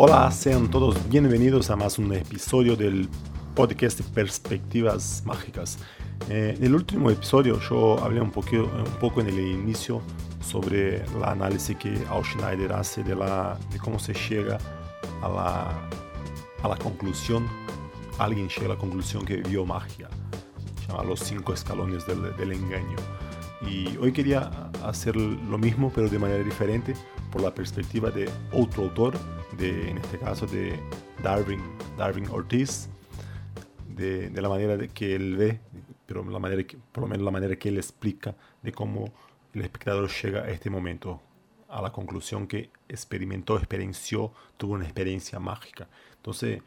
Hola, sean todos bienvenidos a más un episodio del podcast Perspectivas Mágicas. Eh, en el último episodio yo hablé un, poco en el inicio sobre el análisis que Al Schneider hace de, la, de cómo se llega a la, a la conclusión, alguien llega a la conclusión que vio magia, llama los cinco escalones del engaño. Y hoy quería hacer lo mismo, pero de manera diferente, por la perspectiva de otro autor, de, en este caso de Darwin, Darwin Ortiz, de, de la manera de que él ve, pero la manera que, por lo menos la manera que él explica de cómo el espectador llega a este momento, a la conclusión que experimentó, experienciou, tuvo una experiencia mágica. Entonces,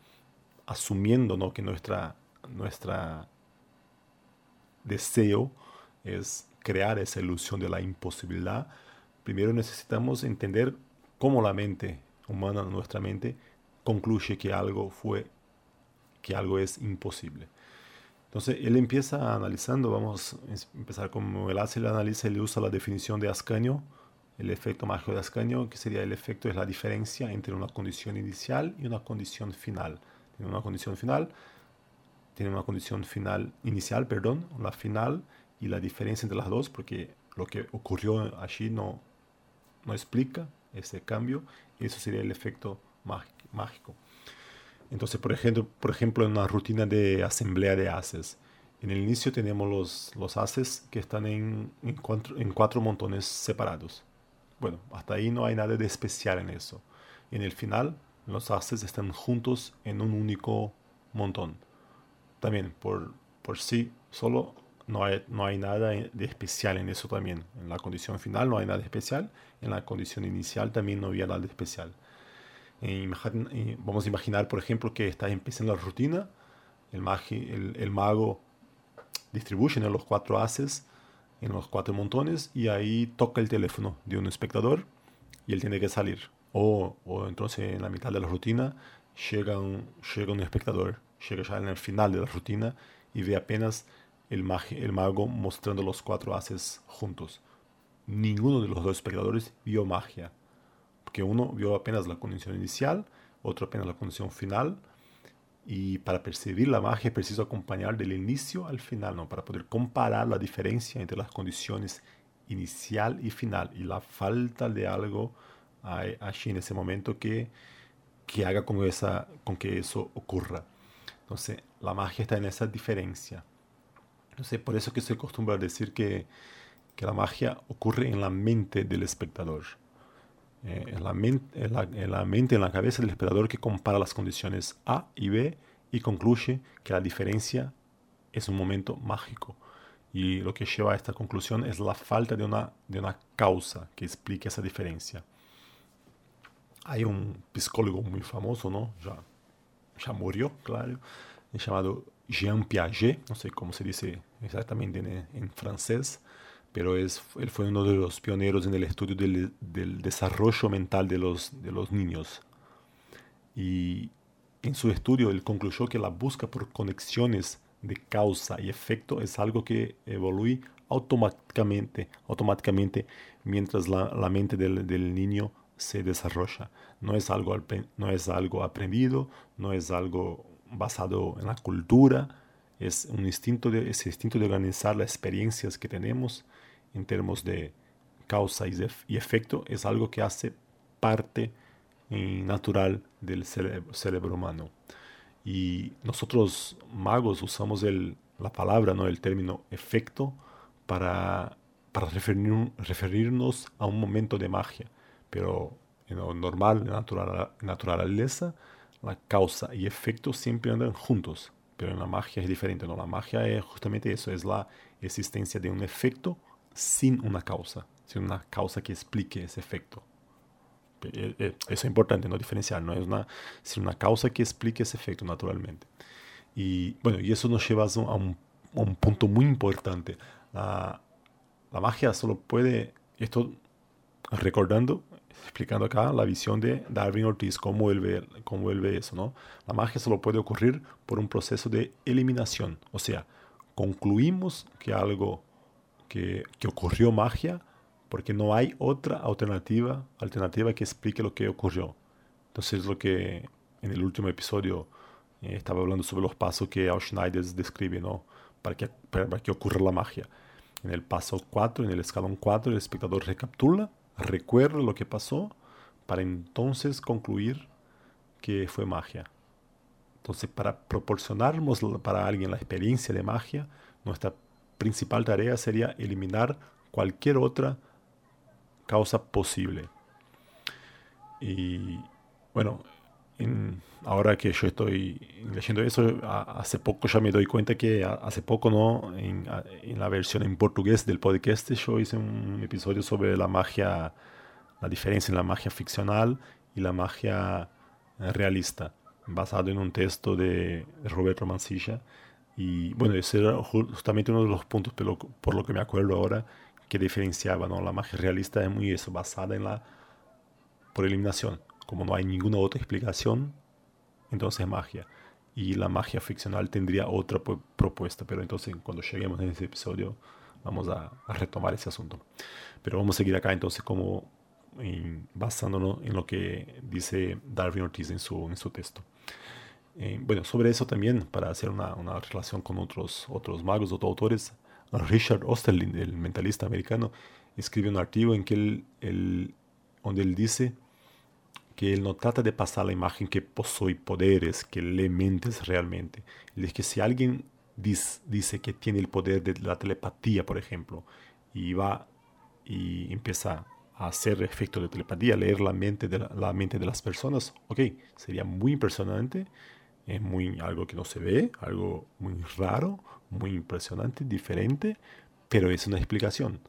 asumiendo ¿no? que nuestra, nuestra deseo es crear esa ilusión de la imposibilidad, primero necesitamos entender cómo la mente humana, nuestra mente, concluye que algo fue, que algo es imposible. Entonces él empieza analizando, vamos a empezar como él hace el análisis, él usa la definición de Ascanio, el efecto mágico de Ascanio, que sería el efecto es la diferencia entre una condición inicial y una condición final. Tiene una condición final, tiene una condición final inicial, perdón, la final y la diferencia entre las dos, porque lo que ocurrió allí no, no explica ese cambio, eso sería el efecto mágico. Entonces, por ejemplo, por ejemplo, en una rutina de asamblea de haces, en el inicio tenemos los, los haces que están en, cuatro, en cuatro montones separados. Bueno, hasta ahí no hay nada de especial en eso. En el final, los haces están juntos en un único montón. También, por, por sí solo, no hay, no hay nada de especial en eso también. En la condición final no hay nada especial, en la condición inicial también no había nada especial. vamos a imaginar, por ejemplo, que está empezando la rutina, el mago distribuye en los cuatro haces, en los cuatro montones, y ahí toca el teléfono de un espectador y él tiene que salir. O, o entonces en la mitad de la rutina llega un, llega un espectador, llega ya en el final de la rutina y ve apenas el, mago mostrando los cuatro haces juntos. Ninguno de los dos espectadores vio magia, porque uno vio apenas la condición inicial, otro apenas la condición final, y para percibir la magia es preciso acompañar del inicio al final, ¿no? para poder comparar la diferencia entre las condiciones inicial y final, y la falta de algo allí en ese momento que, que haga con, con que eso ocurra. Entonces, la magia está en esa diferencia. Entonces, por eso que se acostumbra a decir que, que la magia ocurre en la mente del espectador. Eh, en, la mente, en, la, en, la, mente, en la cabeza del espectador que compara las condiciones A y B y concluye que la diferencia es un momento mágico. Y lo que lleva a esta conclusión es la falta de una, de una causa que explique esa diferencia. Hay un psicólogo muy famoso, ¿no? Ya, ya murió, claro, llamado Jean Piaget, no sé cómo se dice exactamente en, en francés, pero es, él fue uno de los pioneros en el estudio del, del, desarrollo mental de los, de los niños. Y en su estudio él concluyó que la búsqueda por conexiones de causa y efecto es algo que evoluye automáticamente, automáticamente mientras la, la mente del, del, niño se desarrolla. No es, algo, no es algo aprendido, no es algo basado en la cultura, es un instinto de, ese instinto de organizar las experiencias que tenemos en términos de causa y, y efecto, es algo que hace parte natural del cerebro, humano. Y nosotros magos usamos el, la palabra, ¿no? el término efecto, para, para referir, referirnos a un momento de magia. Pero en lo normal, en natural, naturaleza, la causa y efecto siempre andan juntos, pero en la magia es diferente, ¿no? La magia es justamente eso, es la existencia de un efecto sin una causa, sin una causa que explique ese efecto. Eh, eh, eso es importante, no diferenciar, no es una, sin una causa que explique ese efecto naturalmente. Y bueno, y eso nos lleva a un, a un punto muy importante. La, la magia solo puede, esto recordando explicando acá la visión de Darwin Ortiz, cómo él, ve, cómo él eso, ¿no? La magia solo puede ocurrir por un proceso de eliminación, o sea, concluimos que algo, que, que ocurrió magia, porque no hay otra alternativa, alternativa que explique lo que ocurrió. Entonces lo que en el último episodio eh, estaba hablando sobre los pasos que Al Schneider describe ¿no? para, que, para que ocurra la magia. En el paso 4, en el escalón 4, el espectador recapitula, recuerda lo que pasó para entonces concluir que fue magia. Entonces, para proporcionarnos para alguien la experiencia de magia, nuestra principal tarea sería eliminar cualquier otra causa posible. Y bueno, ahora que yo estoy leyendo eso, hace poco ya me doy cuenta que hace poco, ¿no? En, en, la versión en portugués del podcast, yo hice un episodio sobre la magia, la diferencia en la magia ficcional y la magia eh, realista, basado en un texto de Roberto Mancilla. Y bueno, ese era justamente uno de los puntos, pero por lo que me acuerdo ahora, que diferenciaba, ¿no? La magia realista es muy eso, basada en la por eliminación como no hay ninguna otra explicación, entonces magia. Y la magia ficcional tendría otra propuesta, pero entonces cuando lleguemos en ese episodio vamos a, retomar ese asunto. Pero vamos a seguir acá entonces como basándonos en lo que dice Darwin Ortiz en su, en su texto. Eh, bueno, sobre eso también, para hacer una, una, relación con otros, otros magos, otros autores, Richard Osterlin, el mentalista americano, escribe un artículo en que él, él, donde él dice que él no trata de pasar la imagen que posee poderes, que lee mentes realmente. Él dice que si alguien dice, que tiene el poder de la telepatía, por ejemplo, y va y empieza a hacer efecto de telepatía, leer la mente de, la, mente de las personas, ok, sería muy impresionante, es muy, algo que no se ve, algo muy raro, muy impresionante, diferente, pero es una explicación.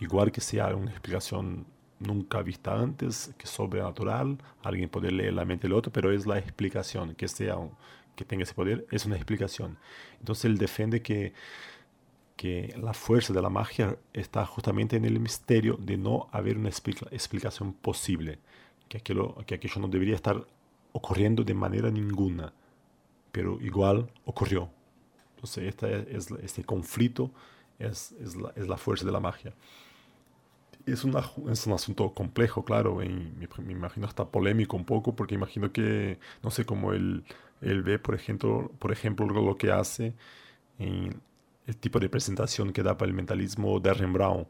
Igual que sea una explicación nunca vista antes, que es sobrenatural, alguien puede leer la mente del otro, pero es la explicación, que, sea, que tenga ese poder, es una explicación. Entonces él defiende que, que la fuerza de la magia está justamente en el misterio de no haber una explicación posible, que aquello, que aquello no debería estar ocurriendo de manera ninguna, pero igual ocurrió. Entonces este, es, conflicto es, es la fuerza de la magia es, es un asunto complejo, claro, y me, imagino hasta polémico un poco, porque imagino que, no sé, cómo él, él ve, por ejemplo, por ejemplo, lo que hace en el tipo de presentación que da para el mentalismo de Darren Brown.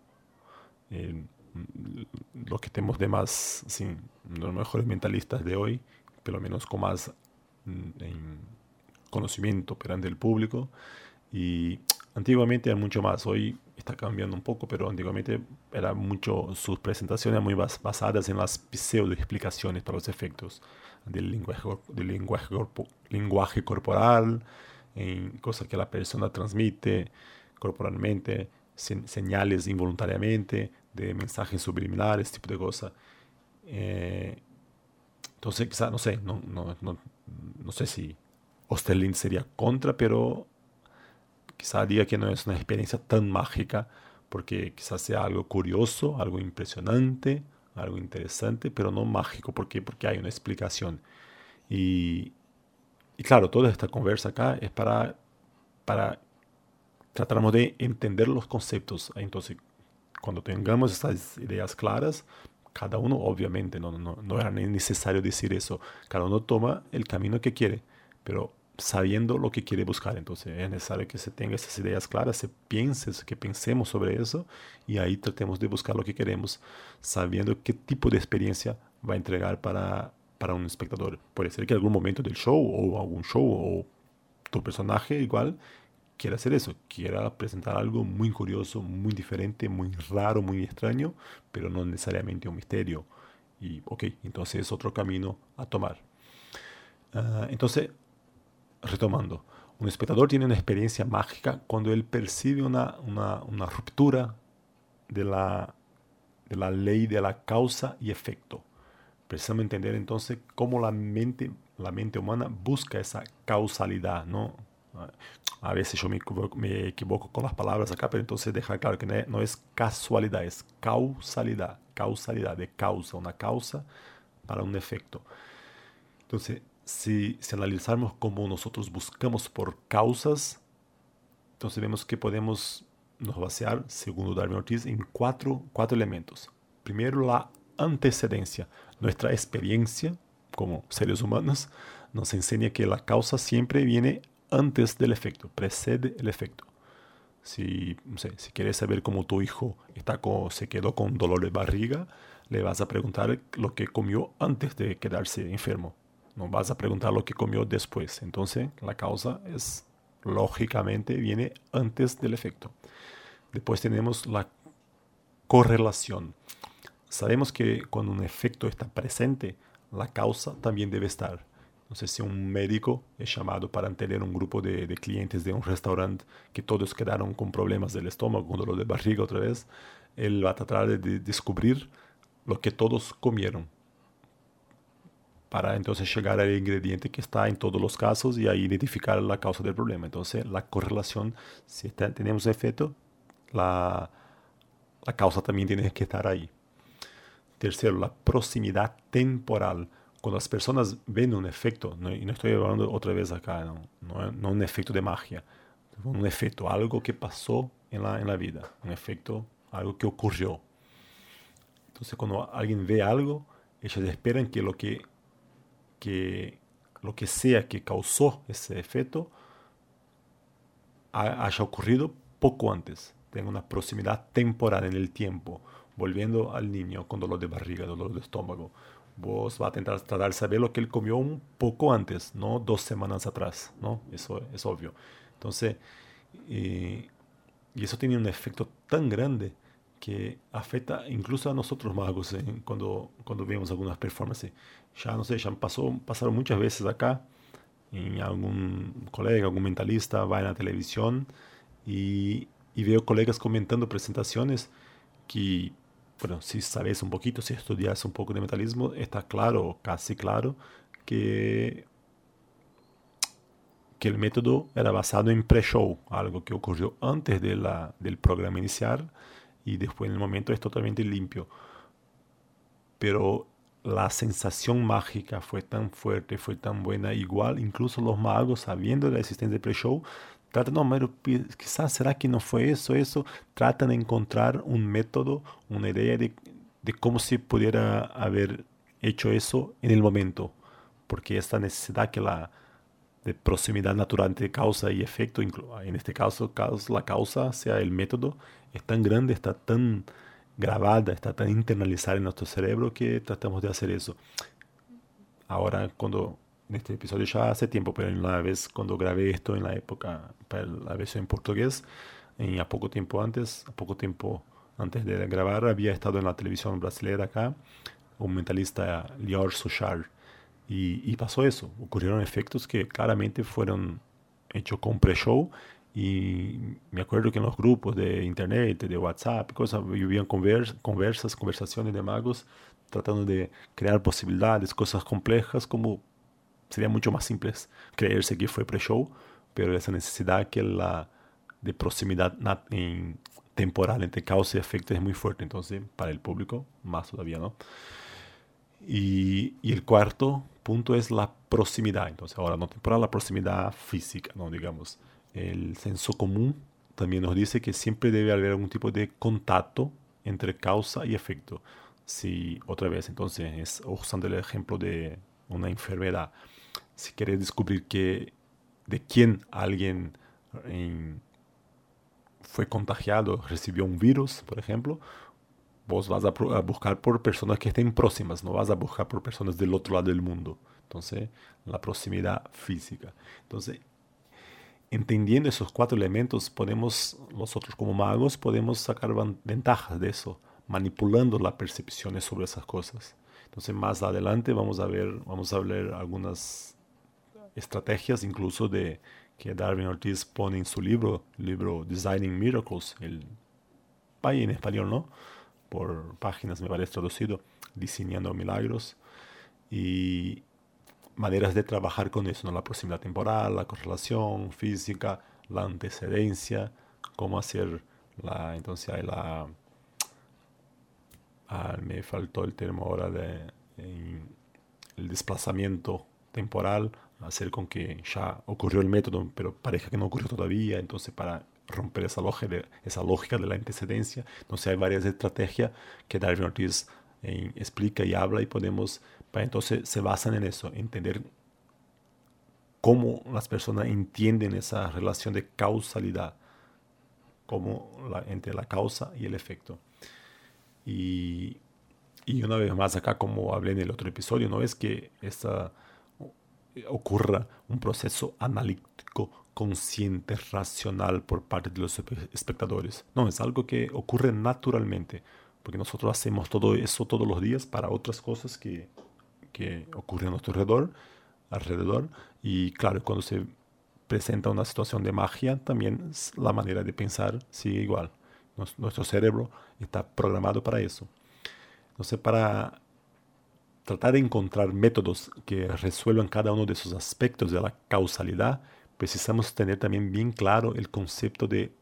lo que tenemos de más, sí, los mejores mentalistas de hoy, pelo menos con más mm, conocimiento perante el público. Y antiguamente era mucho más, hoy está cambiando un poco, pero antiguamente era mucho, sus presentaciones muy basadas en las pseudo explicaciones para los efectos del lenguaje, del lenguaje, corporal, en cosas que la persona transmite corporalmente, señales involuntariamente, de mensajes subliminares, tipo de cosas. Eh, entonces, quizá, no sé, no, no, no, no sé si Osterlin sería contra, pero quizá diga que no es una experiencia tan mágica, porque quizás sea algo curioso, algo impresionante, algo interesante, pero no mágico, porque porque hay una explicación. Y, y claro, toda esta conversa acá es para, para tratarnos de entender los conceptos. Entonces, cuando tengamos estas ideas claras, cada uno, obviamente, no, no, no era necesario decir eso, cada uno toma el camino que quiere, pero sabiendo lo que quiere buscar. Entonces es necesario que se tenga esas ideas claras, se piense, que pensemos sobre eso y ahí tratemos de buscar lo que queremos, sabiendo qué tipo de experiencia va a entregar para, para un espectador. Puede ser que algún momento del show o algún show o tu personaje igual quiera hacer eso, quiera presentar algo muy curioso, muy diferente, muy raro, muy extraño, pero no necesariamente un misterio. Y ok, entonces es otro camino a tomar. Ah, entonces, retomando, un espectador tiene una experiencia mágica cuando él percibe una, una, ruptura de la, de la ley de la causa y efecto. Precisamos entender entonces cómo la mente, la mente humana busca esa causalidad, ¿no? A veces yo me equivoco, me equivoco, con las palabras acá, pero entonces deja claro que no es casualidad, es causalidad, causalidad de causa, una causa para un efecto. Entonces, si, si analizarmos cómo nosotros buscamos por causas, entonces vemos que podemos nos basear, según Darwin Ortiz, en cuatro, cuatro elementos. Primero, la antecedencia. Nuestra experiencia como seres humanos nos enseña que la causa siempre viene antes del efecto, precede el efecto. Si, si quieres saber cómo tu hijo está se quedó con dolor de barriga, le vas a preguntar lo que comió antes de quedarse enfermo. No vas a preguntar lo que comió después. Entonces, la causa es lógicamente viene antes del efecto. Después tenemos la correlación. Sabemos que cuando un efecto está presente, la causa también debe estar. Entonces, si un médico es llamado para atender un grupo de, clientes de un restaurante que todos quedaron con problemas del estómago, con dolor de barriga otra vez, él va a tratar de descubrir lo que todos comieron para entonces llegar al ingrediente que está en todos los casos y ahí identificar la causa del problema. Entonces, la correlación, si tenemos efecto, la, la causa también tiene que estar ahí. Tercero, la proximidad temporal. Cuando las personas ven un efecto, y no estoy hablando otra vez acá, no, no, un efecto de magia, un efecto, algo que pasó en la, en la vida, un efecto, algo que ocurrió. Entonces, cuando alguien ve algo, ellos esperan que lo que, que, lo que sea que causó ese efecto haya ocurrido poco antes, tenga una proximidad temporal en el tiempo volviendo al niño con dolor de barriga, dolor de estómago, vos vas a intentar tratar de saber lo que él comió un poco antes, no dos semanas atrás, ¿no? Eso es obvio. Entonces, y, eso tiene un efecto tan grande que afecta incluso a nosotros magos ¿eh? cuando, cuando vemos algunas performances. Ya no sé, ya pasó, pasaron muchas veces acá, en algún colega, algún mentalista va en la televisión y, y veo colegas comentando presentaciones que bueno, si sabes un poquito, si estudias un poco de metalismo, está claro, casi claro, que, que el método era basado en pre-show, algo que ocurrió antes de la, del programa inicial y después en el momento es totalmente limpio. Pero la sensación mágica fue tan fuerte, fue tan buena, igual incluso los magos, sabiendo de la existencia del pre-show, Trata, no, pero quizás será que no fue eso, eso. Tratan de encontrar un método, una idea de, de cómo se pudiera haber hecho eso en el momento. Porque esta necesidad que la de proximidad natural entre causa y efecto, en este caso la causa sea el método, es tan grande, está tan grabada, está tan internalizada en nuestro cerebro que tratamos de hacer eso. Ahora, cuando en este episodio ya hace tiempo, pero en la vez cuando grabé esto en la época, para la versión en portugués, en a poco tiempo antes, a poco tiempo antes de grabar, había estado en la televisión brasileña acá, un mentalista, Lior Sochar, y, y, pasó eso, ocurrieron efectos que claramente fueron hechos con pre-show, y me acuerdo que en los grupos de internet, de WhatsApp, cosas, vivían conversas, conversaciones de magos, tratando de crear posibilidades, cosas complejas, como sería mucho más simple creerse que fue pre-show, pero esa necesidad que la de proximidad en temporal entre causa y efecto es muy fuerte, entonces para el público más todavía, ¿no? Y, y, el cuarto punto es la proximidad, entonces ahora no temporal, la proximidad física, ¿no? Digamos, el senso común también nos dice que siempre debe haber algún tipo de contacto entre causa y efecto. Si otra vez, entonces, es usando el ejemplo de una enfermedad, si quieres descubrir que, de quién alguien fue contagiado, recibió un virus, por ejemplo, vos vas a, buscar por personas que estén próximas, no vas a buscar por personas del otro lado del mundo. Entonces, la proximidad física. Entonces, entendiendo esos cuatro elementos, podemos, nosotros como magos, podemos sacar ventajas de eso, manipulando las percepciones sobre esas cosas. Entonces, más adelante vamos a ver, vamos a ver algunas estrategias incluso de que Darwin Ortiz pone en su libro, el libro Designing Miracles, el ahí en español, ¿no? Por páginas me parece traducido, diseñando milagros y maneras de trabajar con eso, ¿no? La proximidad temporal, la correlación física, la antecedencia, cómo hacer la, entonces hay la, ah, me faltó el término ahora de el desplazamiento temporal, hacer con que ya ocurrió el método, pero parezca que no ocurrió todavía, entonces para romper esa lógica esa lógica de la antecedencia, entonces hay varias estrategias que Darwin Ortiz explica y habla y podemos, entonces se basan en eso, entender cómo las personas entienden esa relación de causalidad, como entre la causa y el efecto. Y, y, una vez más acá, como hablé en el otro episodio, no es que esta, ocurra un proceso analítico consciente, racional por parte de los espectadores. No, es algo que ocurre naturalmente, porque nosotros hacemos todo eso todos los días para otras cosas que, que ocurren a nuestro alrededor. Y claro, cuando se presenta una situación de magia, también la manera de pensar sigue igual. Nuestro cerebro está programado para eso. Entonces, para tratar de encontrar métodos que resuelvan cada uno de esos aspectos de la causalidad, precisamos tener también bien claro el concepto de,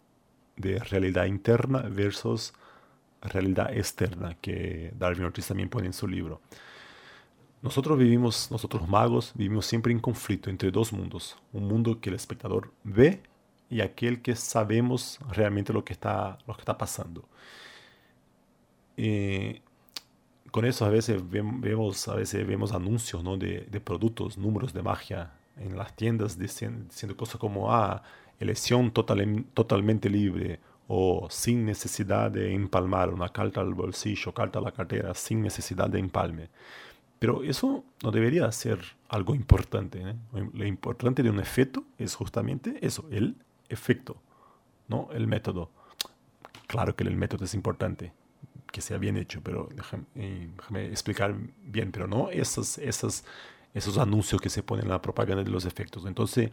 de realidad interna versus realidad externa que Darwin Ortiz también pone en su libro. Nosotros vivimos, nosotros magos, vivimos siempre en conflicto entre dos mundos. Un mundo que el espectador ve y aquel que sabemos realmente lo que está, lo que está pasando. Eh, con eso a veces vemos, a veces vemos anuncios ¿no? de, de, productos, números de magia en las tiendas diciendo, diciendo cosas como, ah, elección total, totalmente libre o sin necesidad de empalmar, una carta al bolsillo, carta a la cartera, sin necesidad de empalme. Pero eso no debería ser algo importante. ¿eh? Lo importante de un efecto es justamente eso, el efecto, no el método. Claro que el método es importante, que sea bien hecho, pero déjame, eh, explicar bien, pero no esos, esos, esos anuncios que se ponen en la propaganda de los efectos. Entonces,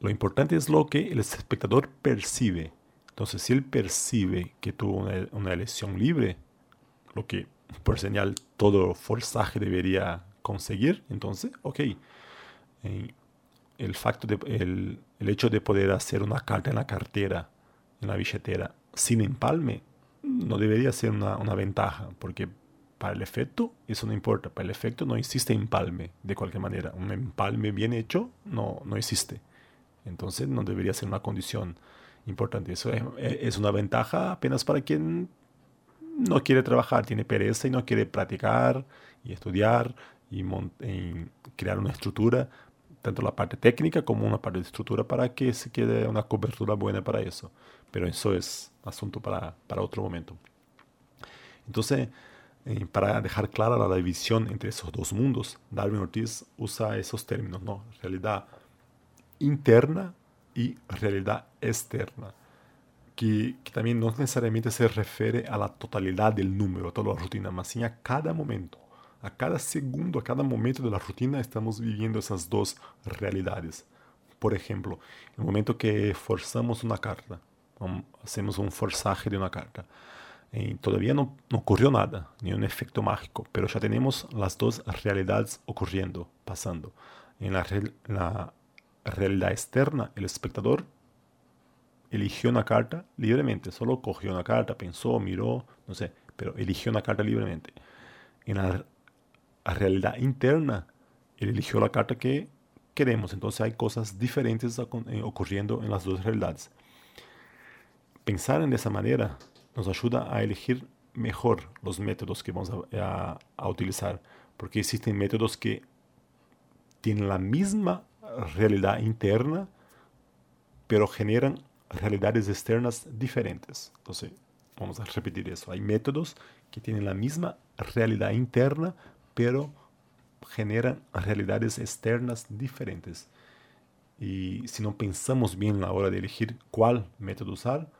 lo importante es lo que el espectador percibe. Entonces, si él percibe que tuvo una, elección libre, lo que por señal todo forzaje debería conseguir, entonces, ok. de, el, hecho de poder hacer una carta en la cartera, en la billetera, sin empalme, no debería ser una ventaja, porque para el efecto eso no importa, para el efecto no existe empalme de cualquier manera. Un empalme bien hecho no, no existe. Entonces no debería ser una condición importante. Eso es, es una ventaja apenas para quien no quiere trabajar, tiene pereza y no quiere practicar y estudiar y, crear una estructura, tanto la parte técnica como una parte de estructura para que se quede una cobertura buena para eso. Pero eso es asunto para, para otro momento. Entonces, eh, para dejar clara la división entre esos dos mundos, Darwin Ortiz usa esos términos, ¿no? Realidad interna y realidad externa que, también no necesariamente se refiere a la totalidad del número, a toda la rutina, más a cada momento. A cada segundo, a cada momento de la rutina estamos viviendo esas dos realidades. Por ejemplo, el momento que forzamos una carta, hacemos un forzaje de una carta, y todavía no, no, ocurrió nada, ni un efecto mágico, pero ya tenemos las dos realidades ocurriendo, pasando. En la, la realidad externa, el espectador eligió una carta libremente, solo cogió una carta, pensó, miró, no sé, pero eligió una carta libremente. En la, realidad interna, él eligió la carta que queremos, entonces hay cosas diferentes eh, ocurriendo en las dos realidades. Pensar en esa manera nos ayuda a elegir mejor los métodos que vamos a, a utilizar, porque existen métodos que tienen la misma realidad interna, pero generan realidades externas diferentes. Entonces, vamos a repetir eso. Hay métodos que tienen la misma realidad interna, pero generan realidades externas diferentes. Y si no pensamos bien a la hora de elegir cuál método usar,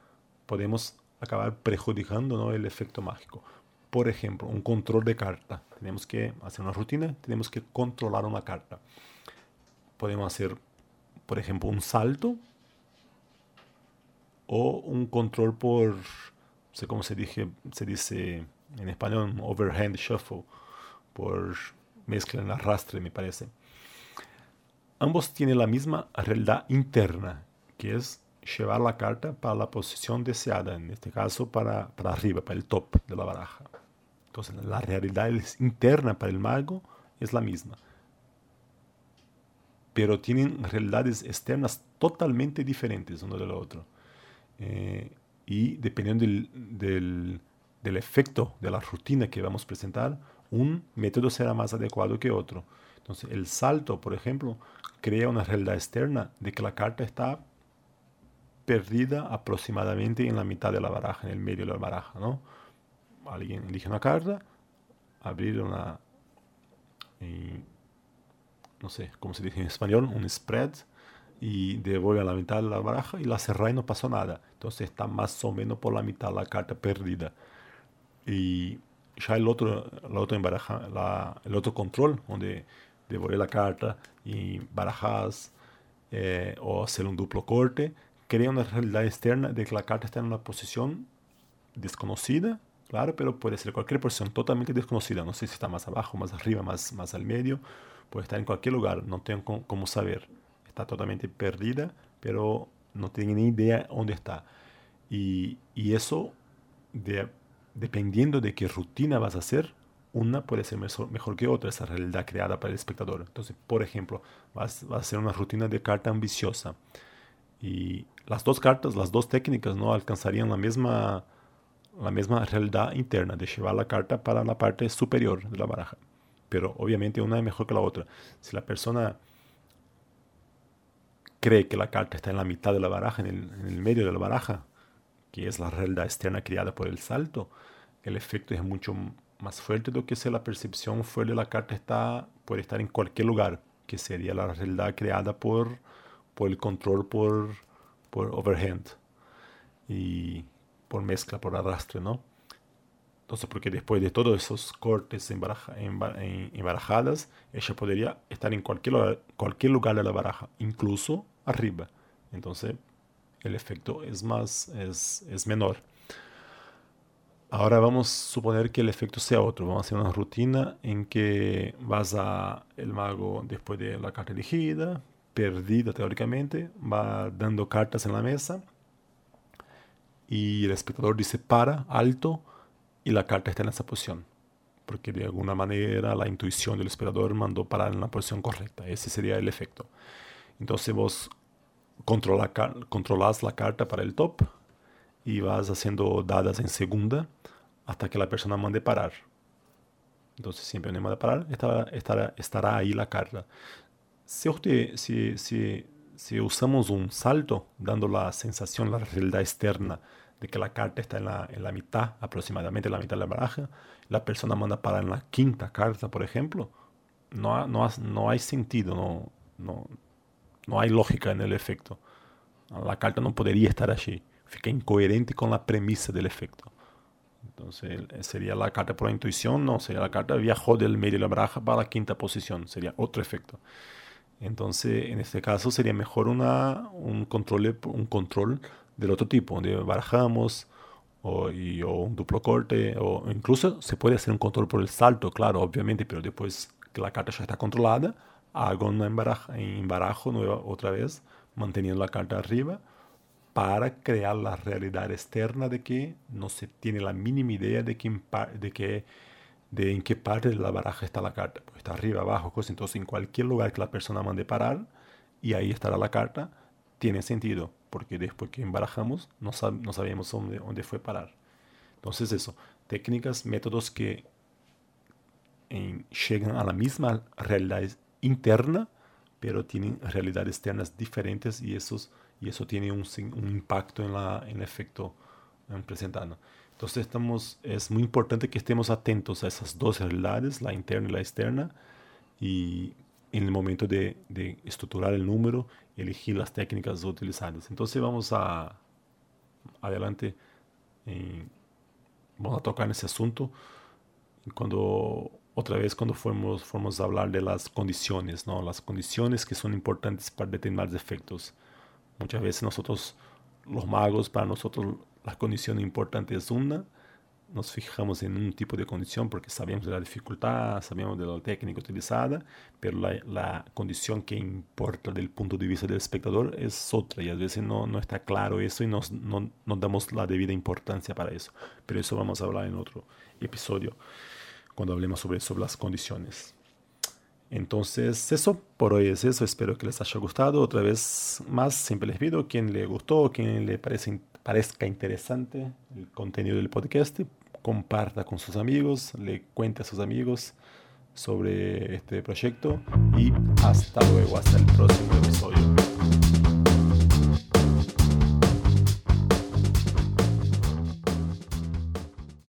podemos acabar perjudicando ¿no? el efecto mágico. Por ejemplo, un control de carta. Tenemos que hacer una rutina, tenemos que controlar una carta. Podemos hacer, por ejemplo, un salto o un control por, no sé cómo se, dije, se dice en español, overhand shuffle, por mezcla en arrastre, me parece. Ambos tienen la misma realidad interna, que es llevar la carta para la posición deseada, en este caso para, para arriba, para el top de la baraja. Entonces la realidad interna para el mago es la misma. Pero tienen realidades externas totalmente diferentes uno del otro. Eh, y dependiendo del, del efecto de la rutina que vamos a presentar, un método será más adecuado que otro. Entonces, el salto, por ejemplo, crea una realidad externa de que la carta está perdida aproximadamente en la mitad de la baraja, en el medio de la baraja, ¿no? Alguien elige una carta, abrir una, no sé, ¿cómo se dice en español? Un spread y devuelve a la mitad de la baraja y la cerra y no pasó nada. Entonces está más o menos por la mitad la carta perdida. Y ya el otro, la otra embaraja, la, el otro control, donde devolver la carta y barajas eh, o hacer un duplo corte, crea una realidad externa de que la carta está en una posición desconocida, claro, pero puede ser cualquier posición totalmente desconocida. No sé si está más abajo, más arriba, más, más al medio, puede estar en cualquier lugar, no tengo cómo saber. Está totalmente perdida, pero no tiene ni idea dónde está. Y, y eso de dependiendo de qué rutina vas a hacer, una puede ser mejor, que otra, esa realidad creada para el espectador. Entonces, por ejemplo, vas, a hacer una rutina de carta ambiciosa y las dos cartas, las dos técnicas, no alcanzarían la misma, la misma realidad interna de llevar la carta para la parte superior de la baraja. Pero obviamente una es mejor que la otra. Si la persona cree que la carta está en la mitad de la baraja, en el, medio de la baraja, que es la realidad externa creada por el salto, el efecto es mucho más fuerte do que si la percepción fuera de la carta está, puede estar en cualquier lugar, que sería la realidad creada por, por el control por, por overhand y por mezcla, por arrastre, ¿no? Entonces, porque después de todos esos cortes embarajadas, ella podría estar en cualquier, cualquier lugar de la baraja, incluso arriba. Entonces, el efecto es, más, es, es menor. Ahora vamos a suponer que el efecto sea otro. Vamos a hacer una rutina en que vas a el mago después de la carta elegida, perdida teóricamente, va dando cartas en la mesa y el espectador dice para, alto, y la carta está en esa posición. Porque de alguna manera la intuición del espectador mandó parar en la posición correcta. Ese sería el efecto. Entonces vos controla, controlas la carta para el top y vas haciendo dadas en segunda hasta que la persona mande parar. Entonces siempre que manda parar estará, estará, estará ahí la carta. Usted, si, si, si usamos un salto dando la sensación, la realidad externa de que la carta está en la, en la mitad, aproximadamente la mitad de la baraja, la persona manda parar en la quinta carta, por ejemplo, no, no, no hay sentido, no, no, no hay lógica en el efecto. La carta no podría estar allí. Fica incoherente con la premisa del efecto. Entonces sería la carta por la intuición, no, sería la carta viajó del medio de la baraja para la quinta posición, sería otro efecto. Entonces, en este caso sería mejor una, un, control, un control del otro tipo, donde barajamos o, y, o un duplo corte, o incluso se puede hacer un control por el salto, claro, obviamente, pero después que la carta ya está controlada, hago un embarajo, nueva otra vez, manteniendo la carta arriba, para crear la realidad externa de que no se tiene la mínima idea de, que, de, que, de en qué parte de la baraja está la carta. Pues está arriba, abajo. Entonces, en cualquier lugar que la persona mande parar, y ahí estará la carta, tiene sentido, porque después que embarajamos, no, no sabíamos dónde, dónde fue parar. Entonces, eso, técnicas, métodos que llegan a la misma realidad interna, pero tienen realidades externas diferentes y, esos, y eso tiene un, impacto en, en el efecto presentando. Entonces estamos, es muy importante que estemos atentos a esas dos realidades, la interna y la externa, y en el momento de, de estructurar el número, elegir las técnicas utilizadas. Entonces vamos a adelante, vamos a tocar en ese asunto. Cuando otra vez cuando fuimos, fuimos a hablar de las condiciones, ¿no? las condiciones que son importantes para determinados efectos. Muchas veces nosotros, los magos, para nosotros la condición importante es una, nos fijamos en un tipo de condición porque sabemos de la dificultad, sabemos de la técnica utilizada, pero la, condición que importa del punto de vista del espectador es otra y a veces no, no está claro eso y nos, no, no damos la debida importancia para eso. Pero eso vamos a hablar en otro episodio cuando hablemos sobre, sobre las condiciones. Entonces, eso, por hoy es eso. Espero que les haya gustado. Otra vez más, siempre les pido, quien le gustó, quien le parece, parezca interesante el contenido del podcast, comparta con sus amigos, le cuente a sus amigos sobre este proyecto y hasta luego, hasta el próximo episodio.